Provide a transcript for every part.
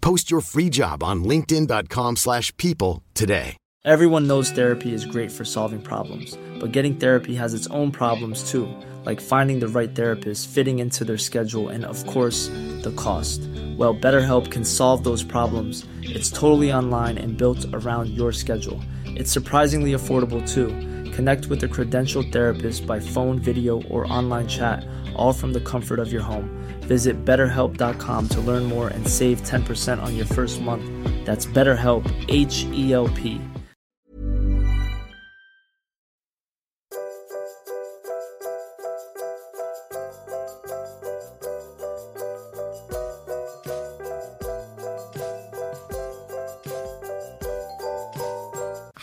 Post your free job on linkedin.com/people slash people today. Everyone knows therapy is great for solving problems, but getting therapy has its own problems too, like finding the right therapist, fitting into their schedule, and of course, the cost. Well, BetterHelp can solve those problems. It's totally online and built around your schedule. It's surprisingly affordable too. Connect with a credentialed therapist by phone, video, or online chat, all from the comfort of your home. Visit betterhelp.com to learn more and save 10% on your first month. That's BetterHelp, H E L P.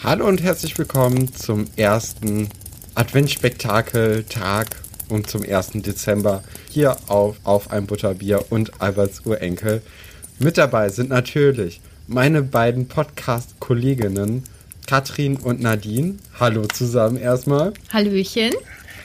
Hallo und herzlich willkommen zum ersten Adventsspektakel-Tag und zum 1. Dezember hier auf, auf ein Butterbier und Alberts Urenkel. Mit dabei sind natürlich meine beiden Podcast-Kolleginnen Katrin und Nadine. Hallo zusammen erstmal. Hallöchen.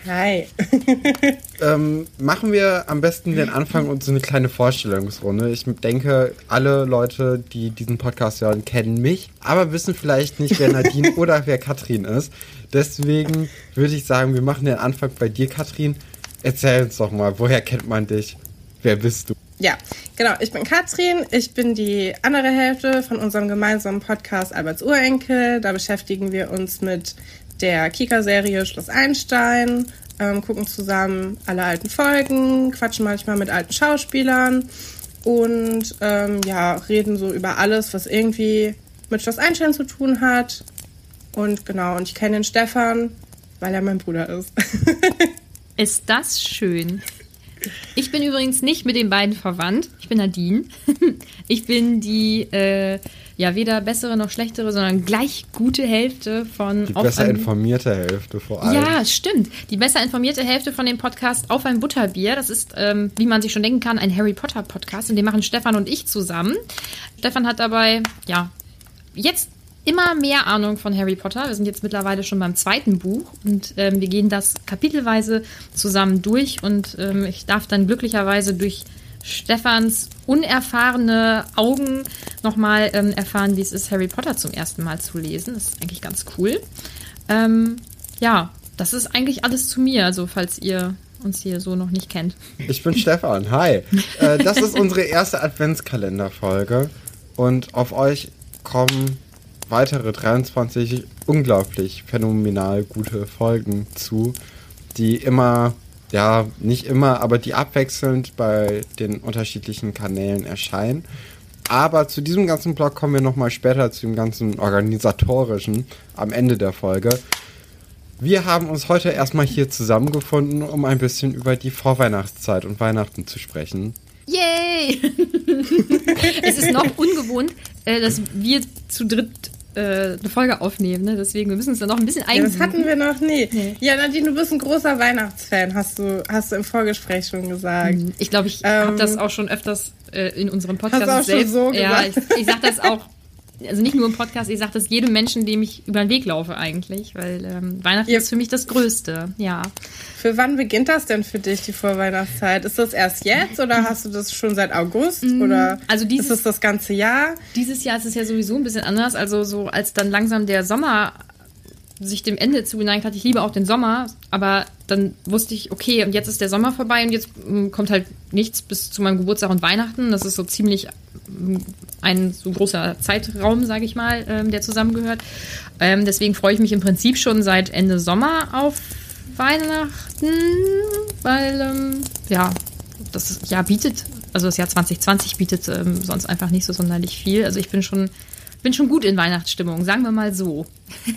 Hi. Ähm, machen wir am besten den Anfang und so eine kleine Vorstellungsrunde. Ich denke, alle Leute, die diesen Podcast hören, kennen mich, aber wissen vielleicht nicht, wer Nadine oder wer Katrin ist. Deswegen würde ich sagen, wir machen den Anfang bei dir, Katrin. Erzähl uns doch mal, woher kennt man dich? Wer bist du? Ja, genau. Ich bin Katrin. Ich bin die andere Hälfte von unserem gemeinsamen Podcast Alberts Urenkel. Da beschäftigen wir uns mit der Kika-Serie Schloss Einstein, ähm, gucken zusammen alle alten Folgen, quatschen manchmal mit alten Schauspielern und ähm, ja, reden so über alles, was irgendwie mit Schloss Einstein zu tun hat. Und genau, und ich kenne den Stefan, weil er mein Bruder ist. Ist das schön. Ich bin übrigens nicht mit den beiden verwandt. Ich bin Nadine. Ich bin die, äh, ja, weder bessere noch schlechtere, sondern gleich gute Hälfte von Die besser informierte Hälfte vor allem. Ja, stimmt. Die besser informierte Hälfte von dem Podcast Auf ein Butterbier. Das ist, ähm, wie man sich schon denken kann, ein Harry Potter Podcast. Und den machen Stefan und ich zusammen. Stefan hat dabei, ja, jetzt immer mehr Ahnung von Harry Potter. Wir sind jetzt mittlerweile schon beim zweiten Buch und ähm, wir gehen das kapitelweise zusammen durch. Und ähm, ich darf dann glücklicherweise durch Stefans unerfahrene Augen nochmal ähm, erfahren, wie es ist, Harry Potter zum ersten Mal zu lesen. Das ist eigentlich ganz cool. Ähm, ja, das ist eigentlich alles zu mir, also falls ihr uns hier so noch nicht kennt. Ich bin Stefan, hi. Äh, das ist unsere erste Adventskalenderfolge und auf euch kommen weitere 23 unglaublich phänomenal gute Folgen zu, die immer, ja, nicht immer, aber die abwechselnd bei den unterschiedlichen Kanälen erscheinen. Aber zu diesem ganzen Blog kommen wir nochmal später zu dem ganzen organisatorischen am Ende der Folge. Wir haben uns heute erstmal hier zusammengefunden, um ein bisschen über die Vorweihnachtszeit und Weihnachten zu sprechen. Yay! es ist noch ungewohnt, äh, dass wir zu dritt äh, eine Folge aufnehmen, ne? deswegen wir müssen uns da noch ein bisschen Ja, das hatten wir noch nie. Ja, Nadine, du bist ein großer Weihnachtsfan, hast du, hast du im Vorgespräch schon gesagt. Ich glaube, ich Ähm, habe das auch schon öfters äh, in unserem Podcast Hast du auch schon selbst. so ja, ich, gesagt? ich sage das auch, also nicht nur im Podcast, ich sage das jedem Menschen, dem ich über den Weg laufe eigentlich, weil ähm, Weihnachten Ja. ist für mich das Größte. Ja. Für wann beginnt das denn für dich, die Vorweihnachtszeit? Ist das erst jetzt oder hast du das schon seit August? Oder also dieses- ist das das ganze Jahr? Dieses Jahr ist es ja sowieso ein bisschen anders. Also so als dann langsam der Sommer sich dem Ende zugeneigt hat, ich liebe auch den Sommer, aber dann wusste ich, okay, und jetzt ist der Sommer vorbei und jetzt mm, kommt halt nichts bis zu meinem Geburtstag und Weihnachten. Das ist so ziemlich ein so großer Zeitraum, sage ich mal, ähm, der zusammengehört. Ähm, deswegen freue ich mich im Prinzip schon seit Ende Sommer auf Weihnachten, weil ähm, ja, das Jahr bietet, also das Jahr 2020 bietet ähm, sonst einfach nicht so sonderlich viel. Also ich bin schon bin schon gut in Weihnachtsstimmung, sagen wir mal so.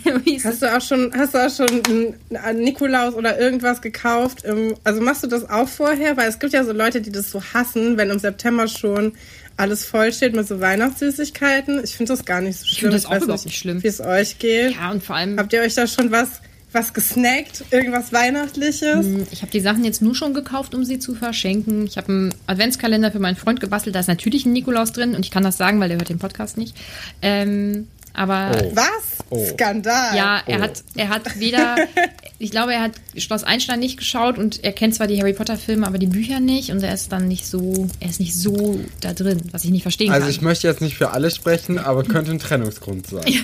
hast du auch schon, hast du auch schon einen Nikolaus oder irgendwas gekauft? Also machst du das auch vorher? Weil es gibt ja so Leute, die das so hassen, wenn im September schon alles vollsteht mit so Weihnachtssüßigkeiten. Ich finde das gar nicht so schlimm. Ich finde das auch überhaupt nicht schlimm. Wie es euch geht. Ja, und vor allem. Habt ihr euch da schon was was gesnackt? Irgendwas Weihnachtliches? Hm, ich habe die Sachen jetzt nur schon gekauft, um sie zu verschenken. Ich habe einen Adventskalender für meinen Freund gebastelt. Da ist natürlich ein Nikolaus drin und ich kann das sagen, weil der hört den Podcast nicht. Ähm, aber oh. was? Oh. Skandal. Ja, er oh. hat er hat weder ich glaube, er hat Schloss Einstein nicht geschaut und er kennt zwar die Harry Potter Filme, aber die Bücher nicht und er ist dann nicht so er ist nicht so da drin, was ich nicht verstehen also kann. Also ich möchte jetzt nicht für alle sprechen, aber könnte ein Trennungsgrund sein.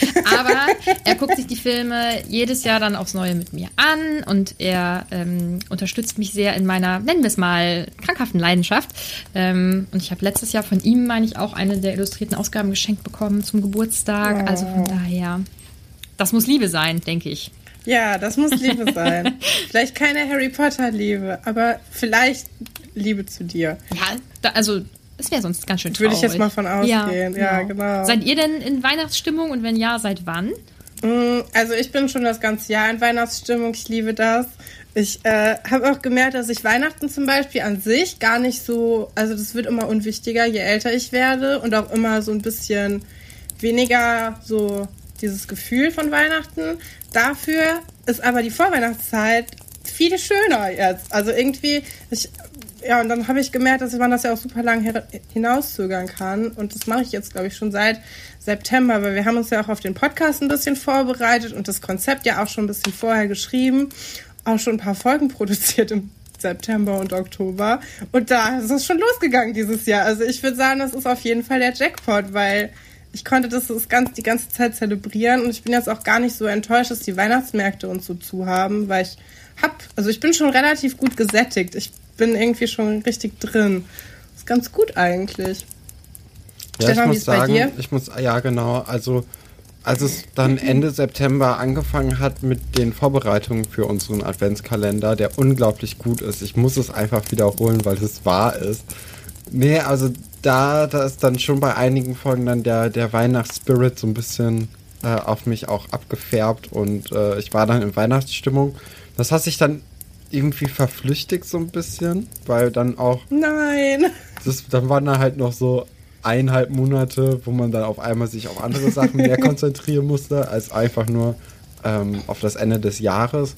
Aber er guckt sich die Filme jedes Jahr dann aufs Neue mit mir an und er ähm, unterstützt mich sehr in meiner, nennen wir es mal, krankhaften Leidenschaft. Ähm, und ich habe letztes Jahr von ihm, meine ich, auch eine der illustrierten Ausgaben geschenkt bekommen zum Geburtstag. Also von daher, das muss Liebe sein, denke ich. Ja, das muss Liebe sein. vielleicht keine Harry Potter Liebe, aber vielleicht Liebe zu dir. Ja, da, also das wäre sonst ganz schön traurig. Würde ich jetzt mal von ausgehen. Ja, ja, genau. genau. Seid ihr denn in Weihnachtsstimmung und wenn ja, seit wann? Mm, also ich bin schon das ganze Jahr in Weihnachtsstimmung. Ich liebe das. Ich äh, habe auch gemerkt, dass ich Weihnachten zum Beispiel an sich gar nicht so, also das wird immer unwichtiger, je älter ich werde und auch immer so ein bisschen weniger so dieses Gefühl von Weihnachten. Dafür ist aber die Vorweihnachtszeit viel schöner jetzt. Also irgendwie, ich ja, und dann habe ich gemerkt, dass man das ja auch super lang hinauszögern kann. Und das mache ich jetzt, glaube ich, schon seit September, weil wir haben uns ja auch auf den Podcast ein bisschen vorbereitet und das Konzept ja auch schon ein bisschen vorher geschrieben. Auch schon ein paar Folgen produziert im September und Oktober. Und da ist es schon losgegangen dieses Jahr. Also ich würde sagen, das ist auf jeden Fall der Jackpot, weil ich konnte das, das ganz, die ganze Zeit zelebrieren und ich bin jetzt auch gar nicht so enttäuscht, dass die Weihnachtsmärkte uns so zu haben, weil ich hab, also ich bin schon relativ gut gesättigt. Ich bin irgendwie schon richtig drin. Ist ganz gut eigentlich. Ja, Stefan, ich muss sagen, ich muss, ja genau, also als es dann Ende September angefangen hat mit den Vorbereitungen für unseren Adventskalender, der unglaublich gut ist. Ich muss es einfach wiederholen, weil es wahr ist. Nee, also da, da ist dann schon bei einigen Folgen dann der, der Weihnachtsspirit so ein bisschen äh, auf mich auch abgefärbt und äh, ich war dann in Weihnachtsstimmung. Das hat sich dann irgendwie verflüchtigt so ein bisschen, weil dann auch. Nein! Das, dann waren da halt noch so eineinhalb Monate, wo man dann auf einmal sich auf andere Sachen mehr konzentrieren musste, als einfach nur ähm, auf das Ende des Jahres.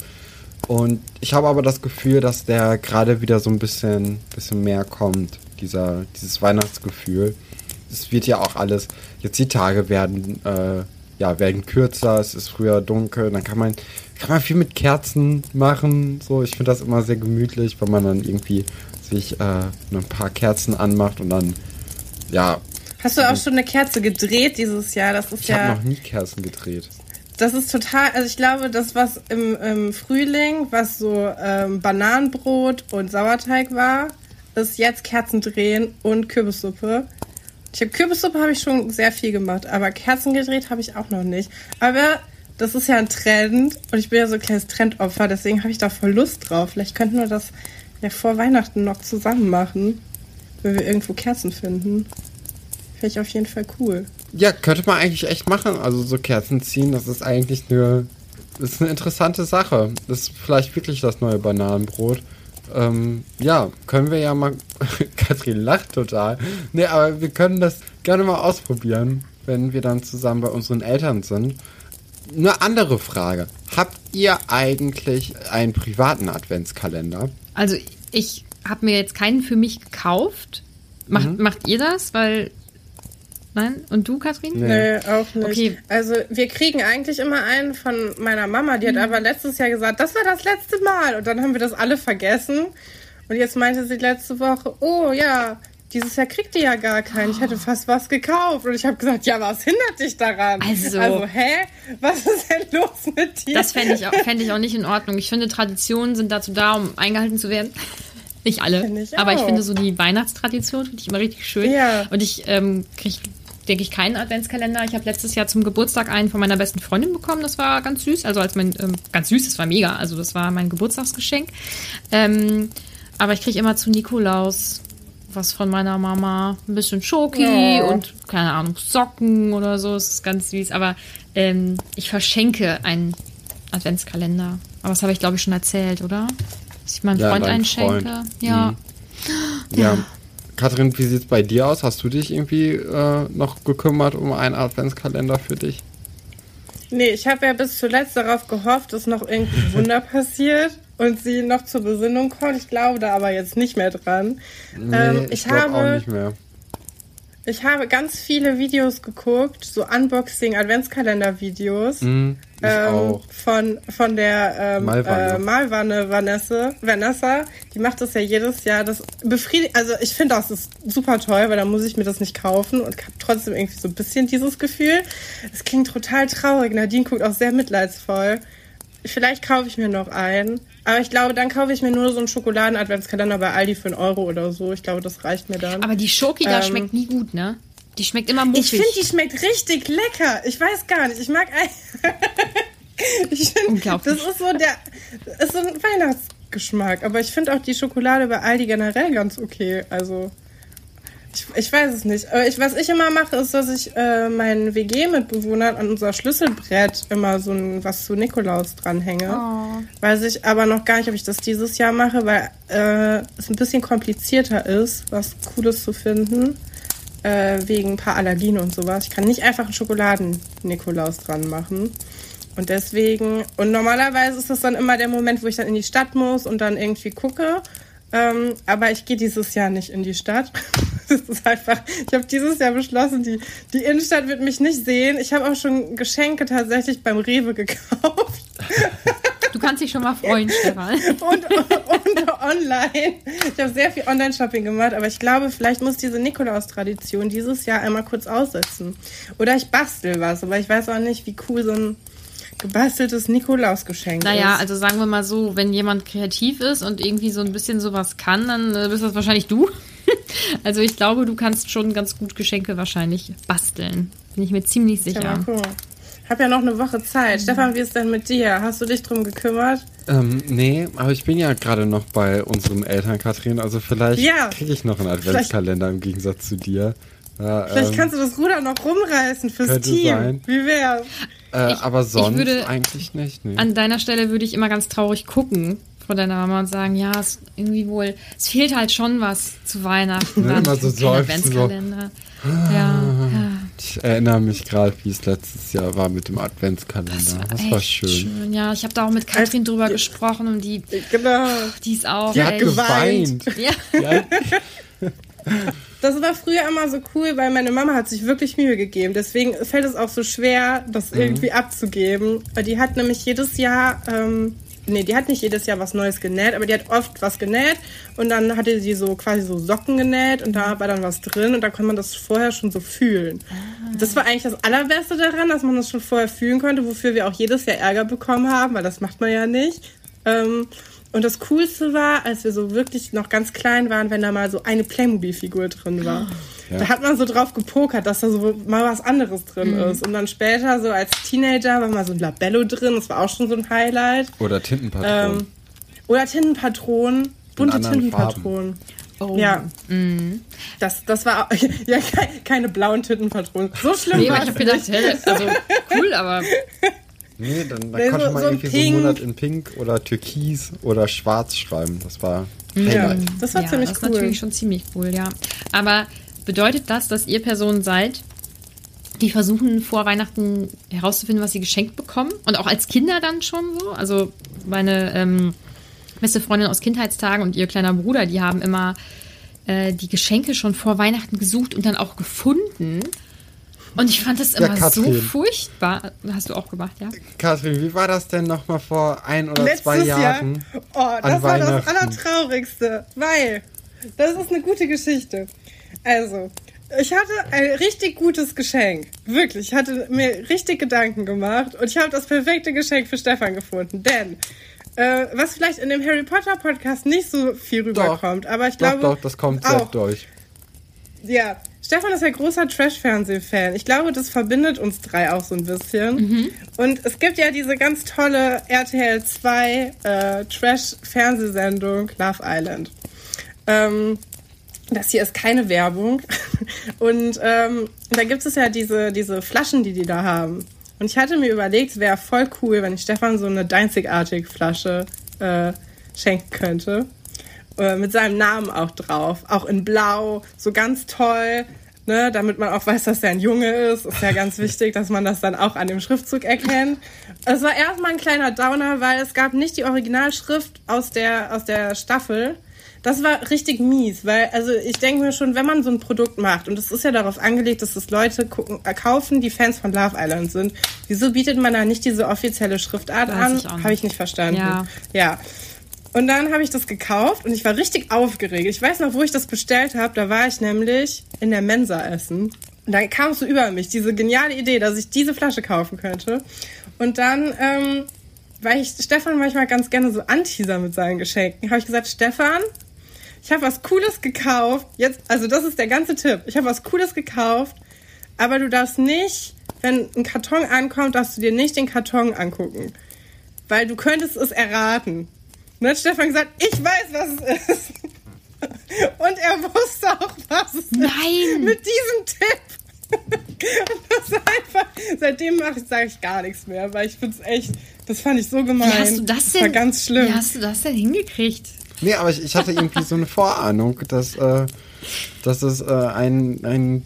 Und ich habe aber das Gefühl, dass der gerade wieder so ein bisschen, bisschen mehr kommt, dieser, dieses Weihnachtsgefühl. Es wird ja auch alles, jetzt die Tage werden, äh, ja, werden kürzer, es ist früher dunkel, dann kann man kann man viel mit Kerzen machen. So, ich finde das immer sehr gemütlich, wenn man dann irgendwie sich äh, ein paar Kerzen anmacht und dann, ja. Hast du auch schon eine Kerze gedreht dieses Jahr? Das ist ich ja. Ich habe noch nie Kerzen gedreht. Das ist total, also ich glaube, das, was im, im Frühling, was so ähm, Bananenbrot und Sauerteig war, ist jetzt Kerzen drehen und Kürbissuppe. Ich habe Kürbissuppe habe ich schon sehr viel gemacht, aber Kerzen gedreht habe ich auch noch nicht. Aber das ist ja ein Trend und ich bin ja so ein kleines Trendopfer, deswegen habe ich da voll Lust drauf. Vielleicht könnten wir das ja vor Weihnachten noch zusammen machen, wenn wir irgendwo Kerzen finden. Finde ich auf jeden Fall cool. Ja, könnte man eigentlich echt machen. Also so Kerzen ziehen, das ist eigentlich eine, ist eine interessante Sache. Das ist vielleicht wirklich das neue Bananenbrot. Ähm, ja, können wir ja mal. Katrin lacht total. Nee, aber wir können das gerne mal ausprobieren, wenn wir dann zusammen bei unseren Eltern sind eine andere Frage. Habt ihr eigentlich einen privaten Adventskalender? Also ich habe mir jetzt keinen für mich gekauft. Macht, mhm. macht ihr das? Weil Nein? Und du, Kathrin? Nee. nee, auch nicht. Okay. Also wir kriegen eigentlich immer einen von meiner Mama, die hat mhm. aber letztes Jahr gesagt, das war das letzte Mal. Und dann haben wir das alle vergessen. Und jetzt meinte sie letzte Woche, oh ja, dieses Jahr kriegt ihr ja gar keinen. Ich hätte fast was gekauft. Und ich habe gesagt, ja, was hindert dich daran? Also, also hä? Was ist denn los mit dir? Das fände ich, fänd ich auch nicht in Ordnung. Ich finde, Traditionen sind dazu da, um eingehalten zu werden. Nicht alle. Ich aber ich auch. finde so die Weihnachtstradition finde ich immer richtig schön. Ja. Und ich ähm, kriege, denke ich, keinen Adventskalender. Ich habe letztes Jahr zum Geburtstag einen von meiner besten Freundin bekommen. Das war ganz süß. Also als mein, ähm, ganz süß, das war mega. Also das war mein Geburtstagsgeschenk. Ähm, aber ich kriege immer zu Nikolaus was von meiner Mama. Ein bisschen Schoki Ja. und, keine Ahnung, Socken oder so. Das ist ganz süß. Aber ähm, ich verschenke einen Adventskalender. Aber das habe ich, glaube ich, schon erzählt, oder? Dass ich meinem Ja, Freund deinem einen schenke. Freund. Ja. Mhm. Ja. Katrin, wie sieht's bei dir aus? Hast du dich irgendwie äh, noch gekümmert um einen Adventskalender für dich? Nee, ich habe ja bis zuletzt darauf gehofft, dass noch irgendein Wunder passiert und sie noch zur Besinnung kommt. Ich glaube da aber jetzt nicht mehr dran. ähm, ich auch habe nicht mehr. Ich habe ganz viele Videos geguckt, so Unboxing-Adventskalender-Videos. Hm, ich ähm, auch. Von, von der ähm, Malwanne. Äh, Malwanne Vanessa, Vanessa. Die macht das ja jedes Jahr. Das befriedigt, also ich finde das ist super toll, weil dann muss ich mir das nicht kaufen und habe trotzdem irgendwie so ein bisschen dieses Gefühl. Es klingt total traurig. Nadine guckt auch sehr mitleidsvoll. Vielleicht kaufe ich mir noch einen. Aber ich glaube, dann kaufe ich mir nur so einen Schokoladen-Adventskalender bei Aldi für einen Euro oder so. Ich glaube, das reicht mir dann. Aber die Schoki da Ähm, schmeckt nie gut, ne? Die schmeckt immer muffig. Ich finde, die schmeckt richtig lecker. Ich weiß gar nicht. Ich mag ich find, Unglaublich. Das ist so der. Ist so ein Weihnachtsgeschmack. Aber ich finde auch die Schokolade bei Aldi generell ganz okay. Also. Ich, ich weiß es nicht. Aber ich, was ich immer mache, ist, dass ich äh, meinen WG-Mitbewohnern an unser Schlüsselbrett immer so ein, was zu Nikolaus dranhänge. Weiß ich aber noch gar nicht, ob ich das dieses Jahr mache, weil äh, es ein bisschen komplizierter ist, was Cooles zu finden äh, wegen ein paar Allergien und sowas. Ich kann nicht einfach einen Schokoladen-Nikolaus dran machen. Und deswegen, und normalerweise ist das dann immer der Moment, wo ich dann in die Stadt muss und dann irgendwie gucke. Ähm, aber ich gehe dieses Jahr nicht in die Stadt. Das ist einfach, ich habe dieses Jahr beschlossen, die, die Innenstadt wird mich nicht sehen. Ich habe auch schon Geschenke tatsächlich beim Rewe gekauft. Du kannst dich schon mal freuen, Stefan. und, und online. Ich habe sehr viel Online-Shopping gemacht, aber ich glaube, vielleicht muss diese Nikolaus-Tradition dieses Jahr einmal kurz aussetzen. Oder ich bastel was, aber ich weiß auch nicht, wie cool so ein gebasteltes Nikolaus-Geschenk Naja, ist. also sagen wir mal so, wenn jemand kreativ ist und irgendwie so ein bisschen sowas kann, dann äh, bist das wahrscheinlich du. also ich glaube, du kannst schon ganz gut Geschenke wahrscheinlich basteln. Bin ich mir ziemlich Ja, sicher. mal gucken. Hab ja noch eine Woche Zeit. Stefan, wie ist denn mit dir? Hast du dich drum gekümmert? Ähm, nee, aber ich bin ja gerade noch bei unseren Eltern, Katrin. Also vielleicht Ja. kriege ich noch einen Adventskalender im Gegensatz zu dir. Ja, Vielleicht ähm, kannst du das Ruder noch rumreißen fürs Team. sein. Wie wär's? äh, Ich- aber ich sonst würde- eigentlich nicht. Nee. An deiner Stelle würde ich immer ganz traurig gucken vor deiner Mama und sagen, ja, es irgendwie wohl, es fehlt halt schon was zu Weihnachten. Ne, dann immer so seufzen, so. Adventskalender. Ja, ja. Ich erinnere mich gerade, wie es letztes Jahr war mit dem Adventskalender. Das war, echt schön. Ja, ich habe da auch mit Katrin drüber gesprochen und die, Genau. die ist auch. Die hat echt- geweint. Ja. Ja, Das war früher immer so cool, weil meine Mama hat sich wirklich Mühe gegeben. Deswegen fällt es auch so schwer, das Mhm. irgendwie abzugeben. Weil die hat nämlich jedes Jahr, ähm, nee, die hat nicht jedes Jahr was Neues genäht, aber die hat oft was genäht und dann hatte sie so quasi so Socken genäht und da war dann was drin und da konnte man das vorher schon so fühlen. Ah. Das war eigentlich das Allerbeste daran, dass man das schon vorher fühlen konnte, wofür wir auch jedes Jahr Ärger bekommen haben, weil das macht man ja nicht. Ähm, und das Coolste war, als wir so wirklich noch ganz klein waren, wenn da mal so eine Playmobil-Figur drin war. Ja. Da hat man so drauf gepokert, dass da so mal was anderes drin Mhm. ist. Und dann später, so als Teenager, war mal so ein Labello drin. Das war auch schon so ein Highlight. Oder Tintenpatronen. Ähm, oder Tintenpatronen. Bunte Tintenpatronen. Oh. Ja. Das, das war auch, ja, ke- keine blauen Tintenpatronen. So schlimm Nee, war aber ich habe gedacht, hä, also cool, aber nee, dann, dann konnte so- man so ein irgendwie so Pink. einen Monat in Pink oder Türkis oder Schwarz schreiben. Das war Ja, das war ja, ziemlich das ist cool. natürlich schon ziemlich cool, ja. Aber bedeutet das, dass ihr Personen seid, die versuchen vor Weihnachten herauszufinden, was sie geschenkt bekommen? Und auch als Kinder dann schon so? Also meine ähm, beste Freundin aus Kindheitstagen und ihr kleiner Bruder, die haben immer äh, die Geschenke schon vor Weihnachten gesucht und dann auch gefunden. Und ich fand das Ja, immer so Katrin. furchtbar. Hast du auch gemacht, ja? Katrin, wie war das denn nochmal vor ein oder Letztes zwei Jahren? Jahr. Oh, das war das? Allertraurigste. Weil, das ist eine gute Geschichte. Also, ich hatte ein richtig gutes Geschenk. Wirklich. Ich hatte mir richtig Gedanken gemacht und ich habe das perfekte Geschenk für Stefan gefunden. Denn Äh, was vielleicht in dem Harry Potter Podcast nicht so viel rüberkommt, aber ich glaube. Doch, doch, das kommt sehr auch. durch. Ja, Stefan ist ja großer Trash-Fernseh-Fan. Ich glaube, das verbindet uns drei auch so ein bisschen. Und es gibt ja diese ganz tolle RTL 2 äh, Trash-Fernsehsendung Love Island. Ähm, das hier ist keine Werbung. Und ähm, da gibt es ja diese, diese Flaschen, die die da haben. Und ich hatte mir überlegt, es wäre voll cool, wenn ich Stefan so eine Deinzigartig Flasche äh, schenken könnte. Äh, mit seinem Namen auch drauf. Auch in Blau. So ganz toll. Ne, damit man auch weiß, dass er ein Junge ist. Ist ja ganz wichtig, dass man das dann auch an dem Schriftzug erkennt. Es war erstmal ein kleiner Downer, weil es gab nicht die Originalschrift aus der, aus der Staffel. Das war richtig mies, weil, also ich denke mir schon, wenn man so ein Produkt macht, und es ist ja darauf angelegt, dass das Leute gucken, äh, kaufen, die Fans von Love Island sind, wieso bietet man da nicht diese offizielle Schriftart Weiß an? Habe ich nicht verstanden. Ja. ja. Und dann habe ich das gekauft und ich war richtig aufgeregt. Ich weiß noch, wo ich das bestellt habe. Da war ich nämlich in der Mensa essen. Und dann kam es so über mich, diese geniale Idee, dass ich diese Flasche kaufen könnte. Und dann, ähm, weil ich Stefan manchmal ganz gerne so anteaser mit seinen Geschenken, habe ich gesagt, Stefan, ich habe was Cooles gekauft. Jetzt, also das ist der ganze Tipp. Ich habe was Cooles gekauft, aber du darfst nicht, wenn ein Karton ankommt, darfst du dir nicht den Karton angucken. Weil du könntest es erraten. Und dann hat Stefan gesagt, ich weiß, was es ist. Und er wusste auch, was es Nein. ist. Mit diesem Tipp. Und das ist einfach, seitdem mache ich, sage ich gar nichts mehr, weil ich finde es echt, das fand ich so gemein. Wie hast du das denn? war ganz schlimm. Wie hast du das denn hingekriegt? Nee, aber ich, ich hatte irgendwie so eine Vorahnung, dass, äh, dass es äh, ein, ein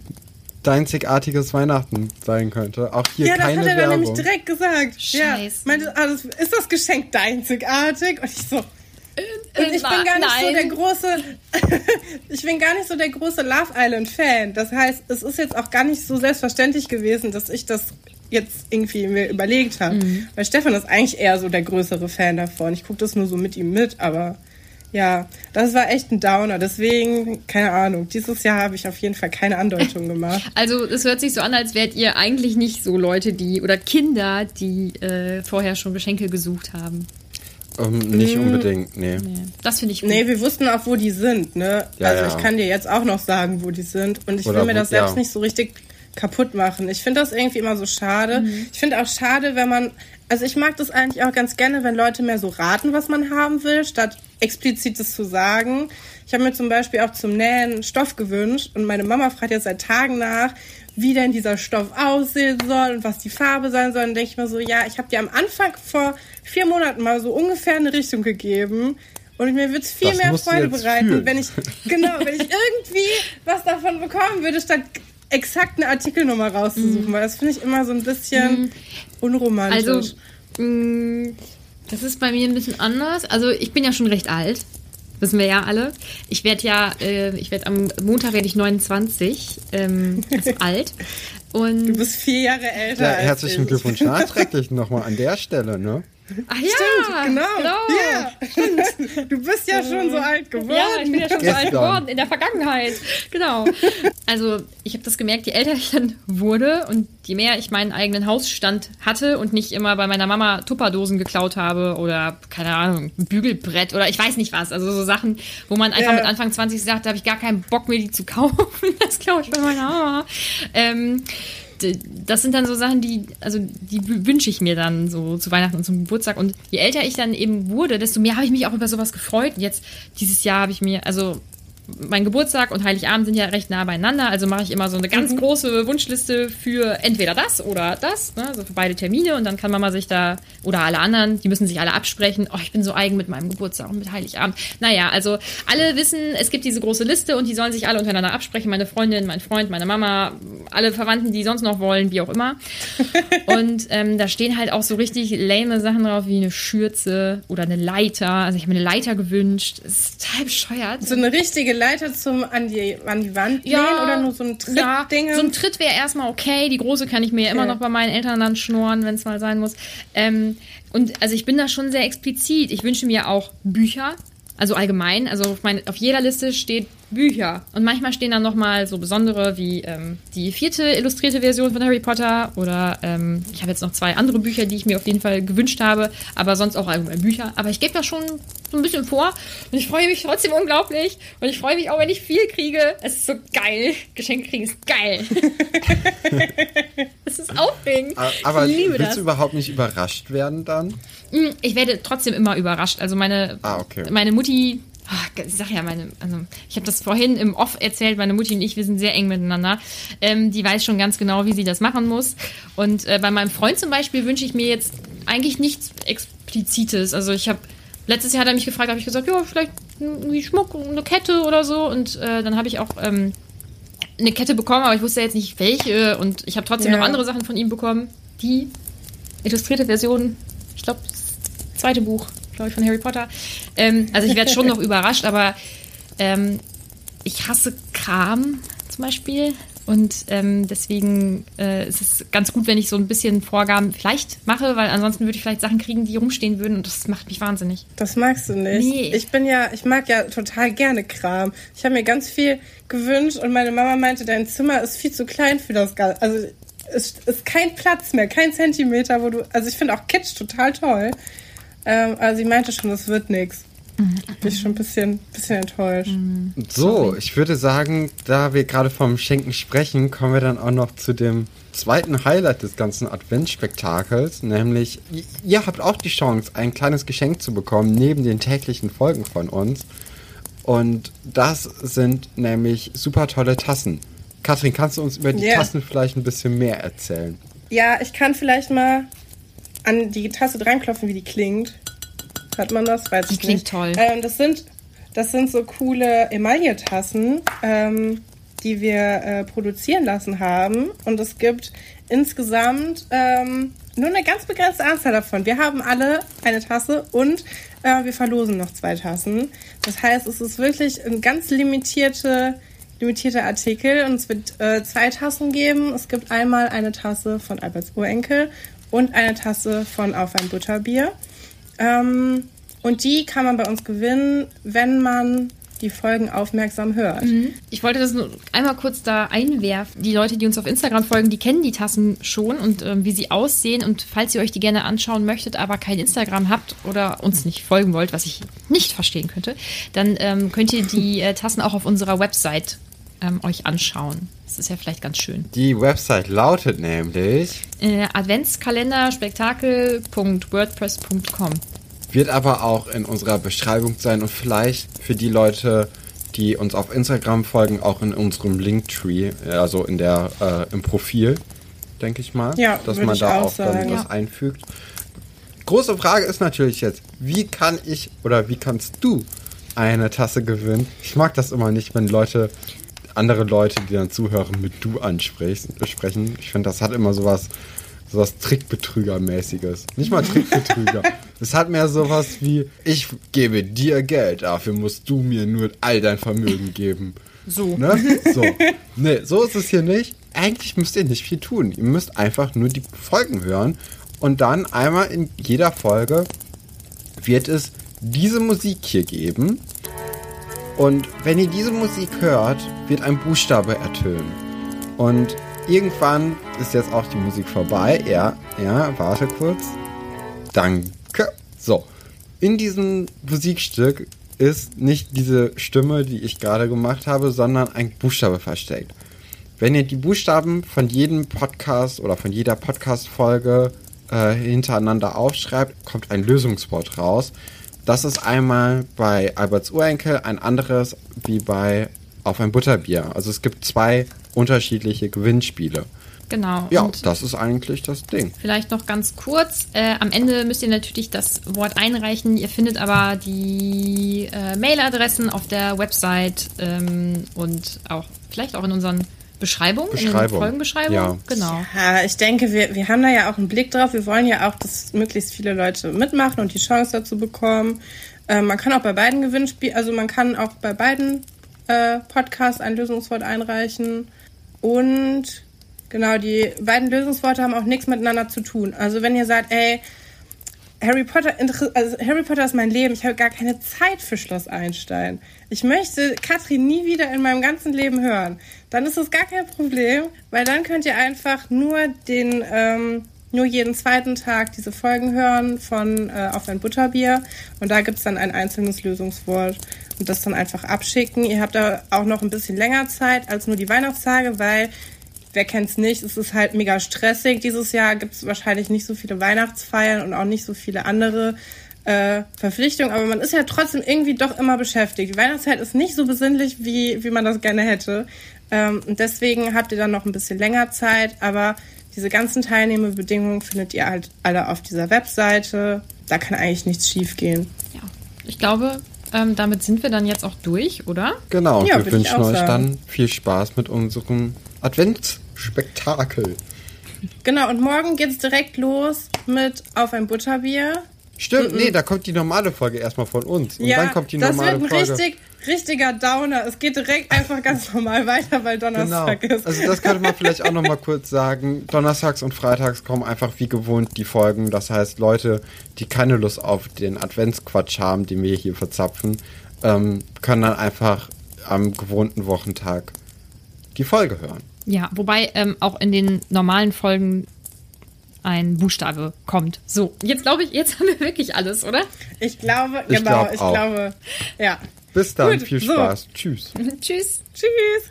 einzigartiges Weihnachten sein könnte. Auch hier Ja, das keine hat er dann Werbung. nämlich direkt gesagt. Ja, Scheiße. meinte, ah, das, ist das Geschenk einzigartig? Und ich so. Und ich bin gar nicht so Nein. der große, ich bin gar nicht so der große Love Island Fan. Das heißt, es ist jetzt auch gar nicht so selbstverständlich gewesen, dass ich das jetzt irgendwie mir überlegt habe. Mhm. Weil Stefan ist eigentlich eher so der größere Fan davon. Ich gucke das nur so mit ihm mit, aber ja, das war echt ein Downer. Deswegen, keine Ahnung, dieses Jahr habe ich auf jeden Fall keine Andeutung gemacht. Also es hört sich so an, als wärt ihr eigentlich nicht so Leute, die oder Kinder, die äh, vorher schon Geschenke gesucht haben. Ähm, nicht unbedingt, nee. Nee, das finde ich gut. Nee, wir wussten auch, wo die sind, ne? Ja, also ja. ich kann dir jetzt auch noch sagen, wo die sind. Und ich Oder will mir das selbst ja. nicht so richtig kaputt machen. Ich finde das irgendwie immer so schade. Mhm. Ich finde auch schade, wenn man. Also ich mag das eigentlich auch ganz gerne, wenn Leute mehr so raten, was man haben will, statt explizites zu sagen. Ich habe mir zum Beispiel auch zum Nähen Stoff gewünscht und meine Mama fragt jetzt seit Tagen nach, wie denn dieser Stoff aussehen soll und was die Farbe sein soll. Und denke ich mir so, ja, ich habe dir am Anfang vor vier Monaten mal so ungefähr eine Richtung gegeben. Und mir würde es viel Das mehr Freude bereiten, fühlen. wenn ich, genau, wenn ich irgendwie was davon bekommen würde, statt exakt eine Artikelnummer rauszusuchen. Weil das finde ich immer so ein bisschen unromantisch. Mhm. Also, mh, das ist bei mir ein bisschen anders. Also, ich bin ja schon recht alt. Wissen wir ja alle. Ich werde ja, äh, ich werde am Montag werde ich 29, ähm, also alt. Und du bist vier Jahre älter Ja, als herzlichen ich. Glückwunsch nachträglich nochmal an der Stelle, ne? Ach ja, Stimmt, genau. Ja. Du bist ja schon so alt geworden. Ja, ich bin ja schon so alt geworden in der Vergangenheit. Genau. Also ich habe das gemerkt, je älter ich dann wurde und je mehr ich meinen eigenen Hausstand hatte und nicht immer bei meiner Mama Tupperdosen geklaut habe oder, keine Ahnung, ein Bügelbrett oder ich weiß nicht was. Also so Sachen, wo man einfach Ja. mit Anfang 20 sagt, da habe ich gar keinen Bock mir die zu kaufen. Das glaube ich bei meiner Mama. Ähm, das sind dann so Sachen, die, also die wünsche ich mir dann so zu Weihnachten und zum Geburtstag. Und je älter ich dann eben wurde, desto mehr habe ich mich auch über sowas gefreut. Und jetzt, dieses Jahr habe ich mir, also mein Geburtstag und Heiligabend sind ja recht nah beieinander, also mache ich immer so eine ganz große Wunschliste für entweder das oder das, ne, also für beide Termine und dann kann Mama sich da, oder alle anderen, die müssen sich alle absprechen, oh, ich bin so eigen mit meinem Geburtstag und mit Heiligabend. Naja, also alle wissen, es gibt diese große Liste und die sollen sich alle untereinander absprechen, meine Freundin, mein Freund, meine Mama, alle Verwandten, die sonst noch wollen, wie auch immer. Und ähm, da stehen halt auch so richtig lame Sachen drauf, wie eine Schürze oder eine Leiter. Also ich habe mir eine Leiter gewünscht. Das ist total bescheuert. So eine richtige Leiter zum an die, an die Wand lehnen oder nur so ein ja, Trittding? so ein Tritt wäre erstmal okay. Die große kann ich mir ja immer Okay. noch bei meinen Eltern dann schnorren, wenn es mal sein muss. Ähm, und also ich bin da schon sehr explizit. Ich wünsche mir auch Bücher. Also allgemein, also auf, mein, auf jeder Liste steht Bücher. Und manchmal stehen dann nochmal so besondere wie ähm, die vierte illustrierte Version von Harry Potter oder ähm, ich habe jetzt noch zwei andere Bücher, die ich mir auf jeden Fall gewünscht habe, aber sonst auch allgemein Bücher. Aber ich gebe das schon so ein bisschen vor und ich freue mich trotzdem unglaublich und ich freue mich auch, wenn ich viel kriege. Es ist so geil. Geschenke kriegen ist geil. Es ist aufregend. Aber ich liebe willst das. du überhaupt nicht überrascht werden dann? Mm, Ich werde trotzdem immer überrascht. Also meine, Ah, okay. meine Mutti, ach, ich sag ja, meine, also ich habe das vorhin im Off erzählt, meine Mutti und ich, wir sind sehr eng miteinander. Ähm, die weiß schon ganz genau, wie sie das machen muss. Und äh, bei meinem Freund zum Beispiel wünsche ich mir jetzt eigentlich nichts Explizites. Also ich habe letztes Jahr hat er mich gefragt, habe ich gesagt, ja, vielleicht irgendwie Schmuck, eine Kette oder so. Und äh, dann habe ich auch ähm, eine Kette bekommen, aber ich wusste jetzt nicht welche. Und ich habe trotzdem Ja. noch andere Sachen von ihm bekommen. Die illustrierte Version, ich glaube, zweite Buch, glaube ich, von Harry Potter. Ähm, also ich werde schon noch überrascht, aber ähm, ich hasse Kram zum Beispiel. Und ähm, deswegen äh, ist es ganz gut, wenn ich so ein bisschen Vorgaben vielleicht mache, weil ansonsten würde ich vielleicht Sachen kriegen, die rumstehen würden und das macht mich wahnsinnig. Das magst du nicht. Nee. Ich bin ja, ich mag ja total gerne Kram. Ich habe mir ganz viel gewünscht und meine Mama meinte, dein Zimmer ist viel zu klein für das Ganze. Also es ist kein Platz mehr, kein Zentimeter, wo du. Also ich finde auch Kitsch total toll. Ähm, also sie meinte schon, das wird nix. Bin ich schon ein bisschen, bisschen enttäuscht. So, ich würde sagen, da wir gerade vom Schenken sprechen, kommen wir dann auch noch zu dem zweiten Highlight des ganzen Adventsspektakels, nämlich ihr habt auch die Chance, ein kleines Geschenk zu bekommen neben den täglichen Folgen von uns. Und das sind nämlich super tolle Tassen. Katrin, kannst du uns über die Ja. Tassen vielleicht ein bisschen mehr erzählen? Ja, ich kann vielleicht mal an die Tasse dranklopfen, wie die klingt. Hört man das? Weiß Die ich klingt nicht. toll. Ähm, das, sind, das sind so coole Emaille-Tassen, ähm, die wir äh, produzieren lassen haben. Und es gibt insgesamt ähm, nur eine ganz begrenzte Anzahl davon. Wir haben alle eine Tasse und äh, wir verlosen noch zwei Tassen. Das heißt, es ist wirklich ein ganz limitierte limitierter Artikel und es wird äh, zwei Tassen geben. Es gibt einmal eine Tasse von Alberts Urenkel und eine Tasse von Auf ein Butterbier. Ähm, und die kann man bei uns gewinnen, wenn man die Folgen aufmerksam hört. Ich wollte das nur einmal kurz da einwerfen. Die Leute, die uns auf Instagram folgen, die kennen die Tassen schon und ähm, wie sie aussehen. Und falls ihr euch die gerne anschauen möchtet, aber kein Instagram habt oder uns nicht folgen wollt, was ich nicht verstehen könnte, dann ähm, könnt ihr die äh, Tassen auch auf unserer Website ähm, euch anschauen. Das ist ja vielleicht ganz schön. Die Website lautet nämlich, Äh, Adventskalender-spektakel.wordpress.com wird aber auch in unserer Beschreibung sein und vielleicht für die Leute, die uns auf Instagram folgen, auch in unserem Linktree, also in der äh, im Profil, denke ich mal, Ja, dass man ich da auch auch dann was Ja. einfügt. Große Frage ist natürlich jetzt, wie kann ich oder wie kannst du eine Tasse gewinnen? Ich mag das immer nicht, wenn Leute andere Leute, die dann zuhören, mit du ansprechen. sprechen. Ich finde, das hat immer sowas sowas Trickbetrüger-mäßiges. Nicht mal Trickbetrüger. Es hat mehr sowas wie, ich gebe dir Geld, dafür musst du mir nur all dein Vermögen geben. So. Ne? So. Nee, so ist es hier nicht. Eigentlich müsst ihr nicht viel tun. Ihr müsst einfach nur die Folgen hören und dann einmal in jeder Folge wird es diese Musik hier geben. Und wenn ihr diese Musik hört, wird ein Buchstabe ertönen. Und irgendwann ist jetzt auch die Musik vorbei. Ja, ja, warte kurz. Danke. So. In diesem Musikstück ist nicht diese Stimme, die ich gerade gemacht habe, sondern ein Buchstabe versteckt. Wenn ihr die Buchstaben von jedem Podcast oder von jeder Podcast-Folge äh, hintereinander aufschreibt, kommt ein Lösungswort raus. Das ist einmal bei Alberts Urenkel, ein anderes wie bei Auf ein Butterbier. Also es gibt zwei unterschiedliche Gewinnspiele. Genau. Ja, das ist eigentlich das Ding. Vielleicht noch ganz kurz. Äh, am Ende müsst ihr natürlich das Wort einreichen. Ihr findet aber die äh, Mailadressen auf der Website ähm, und auch vielleicht auch in unseren Beschreibungen, in den Beschreibung. Folgenbeschreibungen. Ja. Genau. Ja, ich denke, wir, wir haben da ja auch einen Blick drauf. Wir wollen ja auch, dass möglichst viele Leute mitmachen und die Chance dazu bekommen. Äh, man kann auch bei beiden Gewinnspielen, also man kann auch bei beiden äh, Podcasts ein Lösungswort einreichen. Und genau, die beiden Lösungsworte haben auch nichts miteinander zu tun. Also wenn ihr sagt, ey, Harry Potter, also Harry Potter ist mein Leben. Ich habe gar keine Zeit für Schloss Einstein. Ich möchte Katrin nie wieder in meinem ganzen Leben hören. Dann ist das gar kein Problem, weil dann könnt ihr einfach nur den, ähm, nur jeden zweiten Tag diese Folgen hören von äh, Auf ein Butterbier. Und da gibt's dann ein einzelnes Lösungswort und das dann einfach abschicken. Ihr habt da auch noch ein bisschen länger Zeit als nur die Weihnachtstage, weil wer kennt's nicht, es ist halt mega stressig. Dieses Jahr gibt's wahrscheinlich nicht so viele Weihnachtsfeiern und auch nicht so viele andere äh, Verpflichtungen, aber man ist ja trotzdem irgendwie doch immer beschäftigt. Die Weihnachtszeit ist nicht so besinnlich, wie, wie man das gerne hätte. Ähm, und deswegen habt ihr dann noch ein bisschen länger Zeit, aber diese ganzen Teilnehmerbedingungen findet ihr halt alle auf dieser Webseite. Da kann eigentlich nichts schiefgehen. Ja, ich glaube, ähm, damit sind wir dann jetzt auch durch, oder? Genau, Ja, wir wünschen euch sagen. dann viel Spaß mit unserem Adventsspektakel. Genau, und morgen geht's direkt los mit Auf ein Butterbier. Stimmt, nee, da kommt die normale Folge erstmal von uns. Und ja, dann kommt die das normale wird ein Folge. richtig, richtiger Downer. Es geht direkt einfach ganz normal weiter, weil Genau. Donnerstag ist. Also das könnte man vielleicht auch nochmal kurz sagen. Donnerstags und Freitags kommen einfach wie gewohnt die Folgen. Das heißt, Leute, die keine Lust auf den Adventsquatsch haben, den wir hier verzapfen, ähm, können dann einfach am gewohnten Wochentag die Folge hören. Ja, wobei ähm, auch in den normalen Folgen ein Buchstabe kommt. So, jetzt glaube ich, jetzt haben wir wirklich alles, oder? Ich glaube, Ich genau, glaub ich auch. glaube, ja. Bis dann, Gut, viel so. Spaß. Tschüss. Tschüss. Tschüss.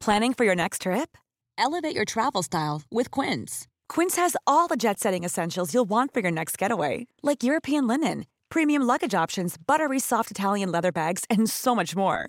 Planning for your next trip? Elevate your travel style with Quince. Quince has all the jet setting essentials you'll want for your next getaway, like European linen, premium luggage options, buttery soft Italian leather bags, and so much more.